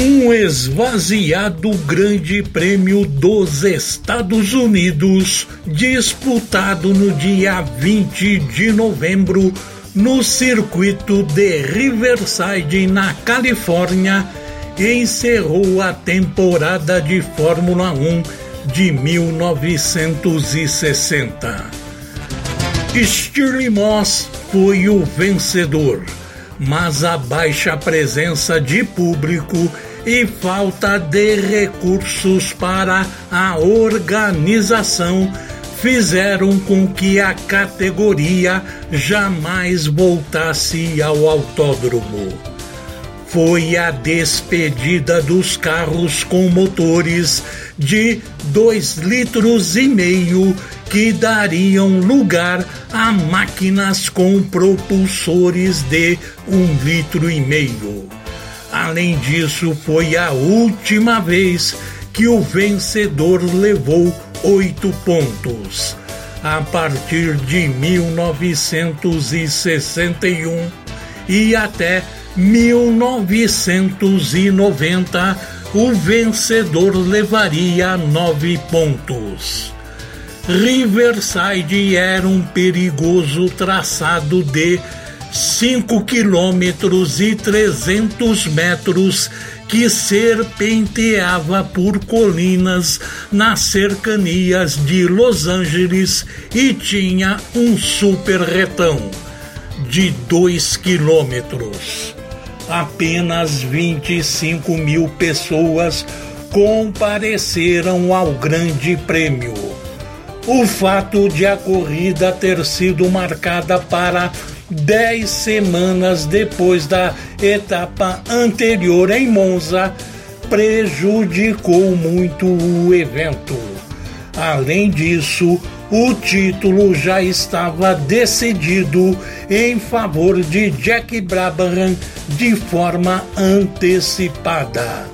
Um esvaziado Grande Prêmio dos Estados Unidos, disputado no dia 20 de novembro no circuito de Riverside, na Califórnia, encerrou a temporada de Fórmula 1 de 1960. Stirling Moss foi o vencedor, mas a baixa presença de público e falta de recursos para a organização fizeram com que a categoria jamais voltasse ao autódromo. Foi a despedida dos carros com motores de dois litros e meio que dariam lugar a máquinas com propulsores de um litro e meio. Além disso, foi a última vez que o vencedor levou oito pontos. A partir de 1961 e até 1990, o vencedor levaria nove pontos. Riverside era um perigoso traçado de 5 quilômetros e 300 metros que serpenteava por colinas nas cercanias de Los Angeles e tinha um super retão de 2 quilômetros. Apenas 25 mil pessoas compareceram ao Grande Prêmio. O fato de a corrida ter sido marcada para dez semanas depois da etapa anterior em Monza, prejudicou muito o evento. Além disso, o título já estava decidido em favor de Jack Brabham de forma antecipada.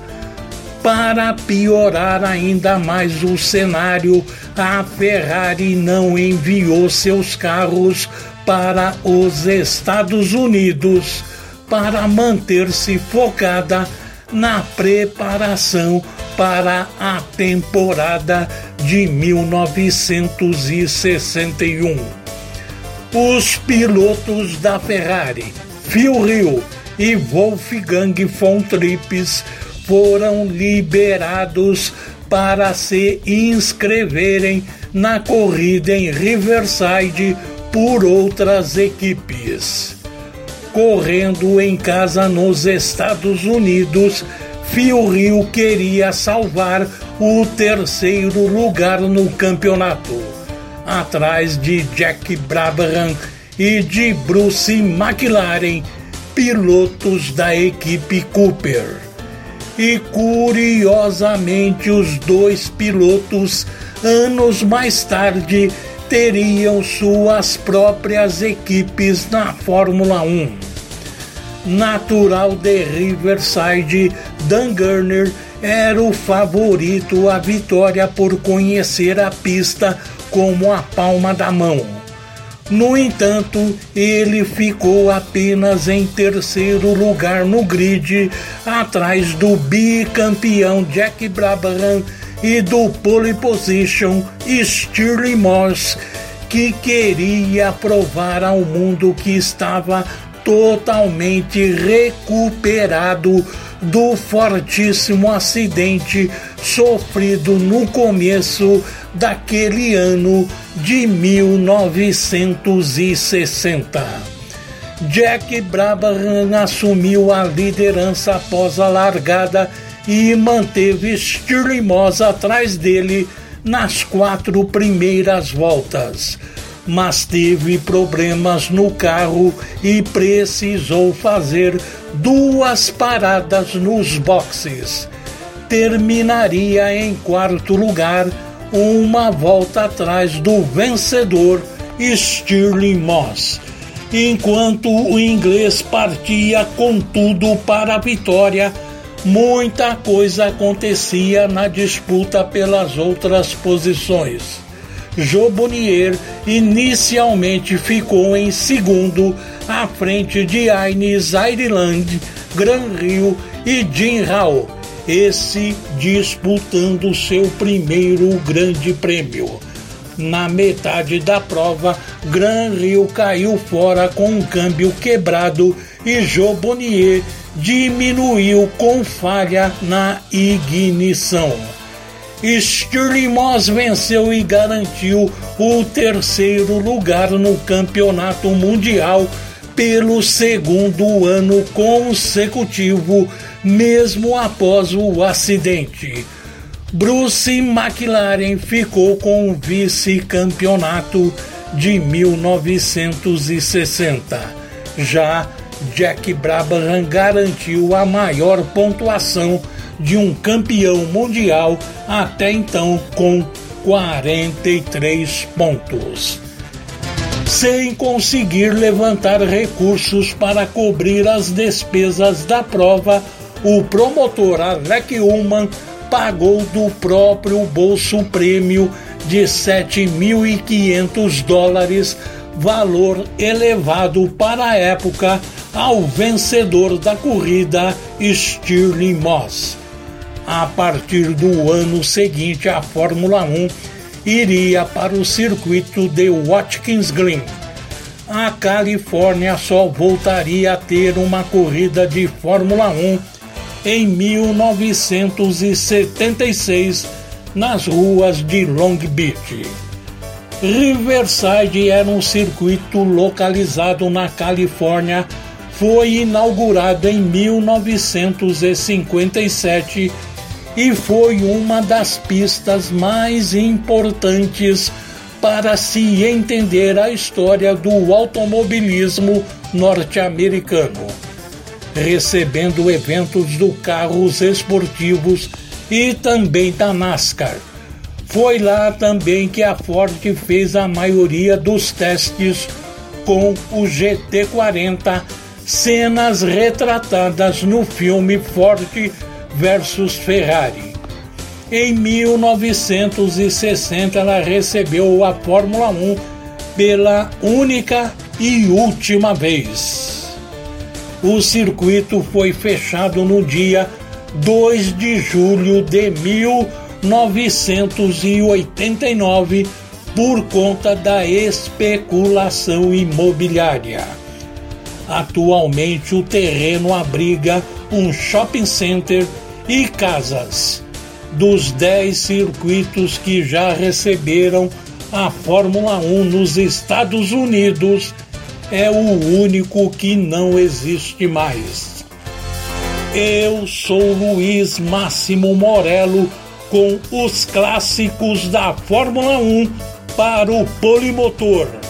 Para piorar ainda mais o cenário, a Ferrari não enviou seus carros para os Estados Unidos para manter-se focada na preparação para a temporada de 1961. Os pilotos da Ferrari, Phil Hill e Wolfgang von Trips, foram liberados para se inscreverem na corrida em Riverside por outras equipes. Correndo em casa nos Estados Unidos, Fio Rio queria salvar o terceiro lugar no campeonato, atrás de Jack Brabham e de Bruce McLaren, pilotos da equipe Cooper. E curiosamente, os dois pilotos, anos mais tarde, teriam suas próprias equipes na Fórmula 1. Natural de Riverside, Dan Gurner era o favorito à vitória por conhecer a pista como a palma da mão. No entanto, ele ficou apenas em terceiro lugar no grid, atrás do bicampeão Jack Brabham e do pole position Stirling Moss, que queria provar ao mundo que estava totalmente recuperado do fortíssimo acidente sofrido no começo daquele ano de 1960. Jack Brabham assumiu a liderança após a largada e manteve Stirling Moss atrás dele nas quatro primeiras voltas. Mas teve problemas no carro e precisou fazer duas paradas nos boxes. Terminaria em quarto lugar, uma volta atrás do vencedor Stirling Moss enquanto o inglês partia com tudo para a vitória muita coisa acontecia na disputa pelas outras posições. Jobonier inicialmente ficou em segundo, à frente de Aines Ireland, Gran Rio e Jim Hall, esse disputando seu primeiro grande prêmio. Na metade da prova, Gran Rio caiu fora com um câmbio quebrado e Jobonier diminuiu com falha na ignição. Stirling Moss venceu e garantiu o terceiro lugar no campeonato mundial pelo segundo ano consecutivo, mesmo após o acidente. Bruce McLaren ficou com o vice-campeonato de 1960. Já Jack Brabham garantiu a maior pontuação de um campeão mundial até então com 43 pontos. Sem conseguir levantar recursos para cobrir as despesas da prova, o promotor Alec Ullman pagou do próprio bolso prêmio de 7.500 dólares, valor elevado para a época, ao vencedor da corrida, Stirling Moss. A partir do ano seguinte, a Fórmula 1 iria para o circuito de Watkins Glen. A Califórnia só voltaria a ter uma corrida de Fórmula 1 em 1976 nas ruas de Long Beach. Riverside era um circuito localizado na Califórnia, foi inaugurado em 1957 e foi uma das pistas mais importantes para se entender a história do automobilismo norte-americano, recebendo eventos do carros esportivos e também da NASCAR. Foi lá também que a Ford fez a maioria dos testes com o GT40, cenas retratadas no filme Ford versus Ferrari. Em 1960, ela recebeu a Fórmula 1 pela única e última vez. O circuito foi fechado no dia 2 de julho de 1989 por conta da especulação imobiliária. Atualmente, o terreno abriga um shopping center e casas. Dos 10 circuitos que já receberam a Fórmula 1 nos Estados Unidos, é o único que não existe mais. Eu sou Luiz Máximo Morello com os clássicos da Fórmula 1 para o Polimotor.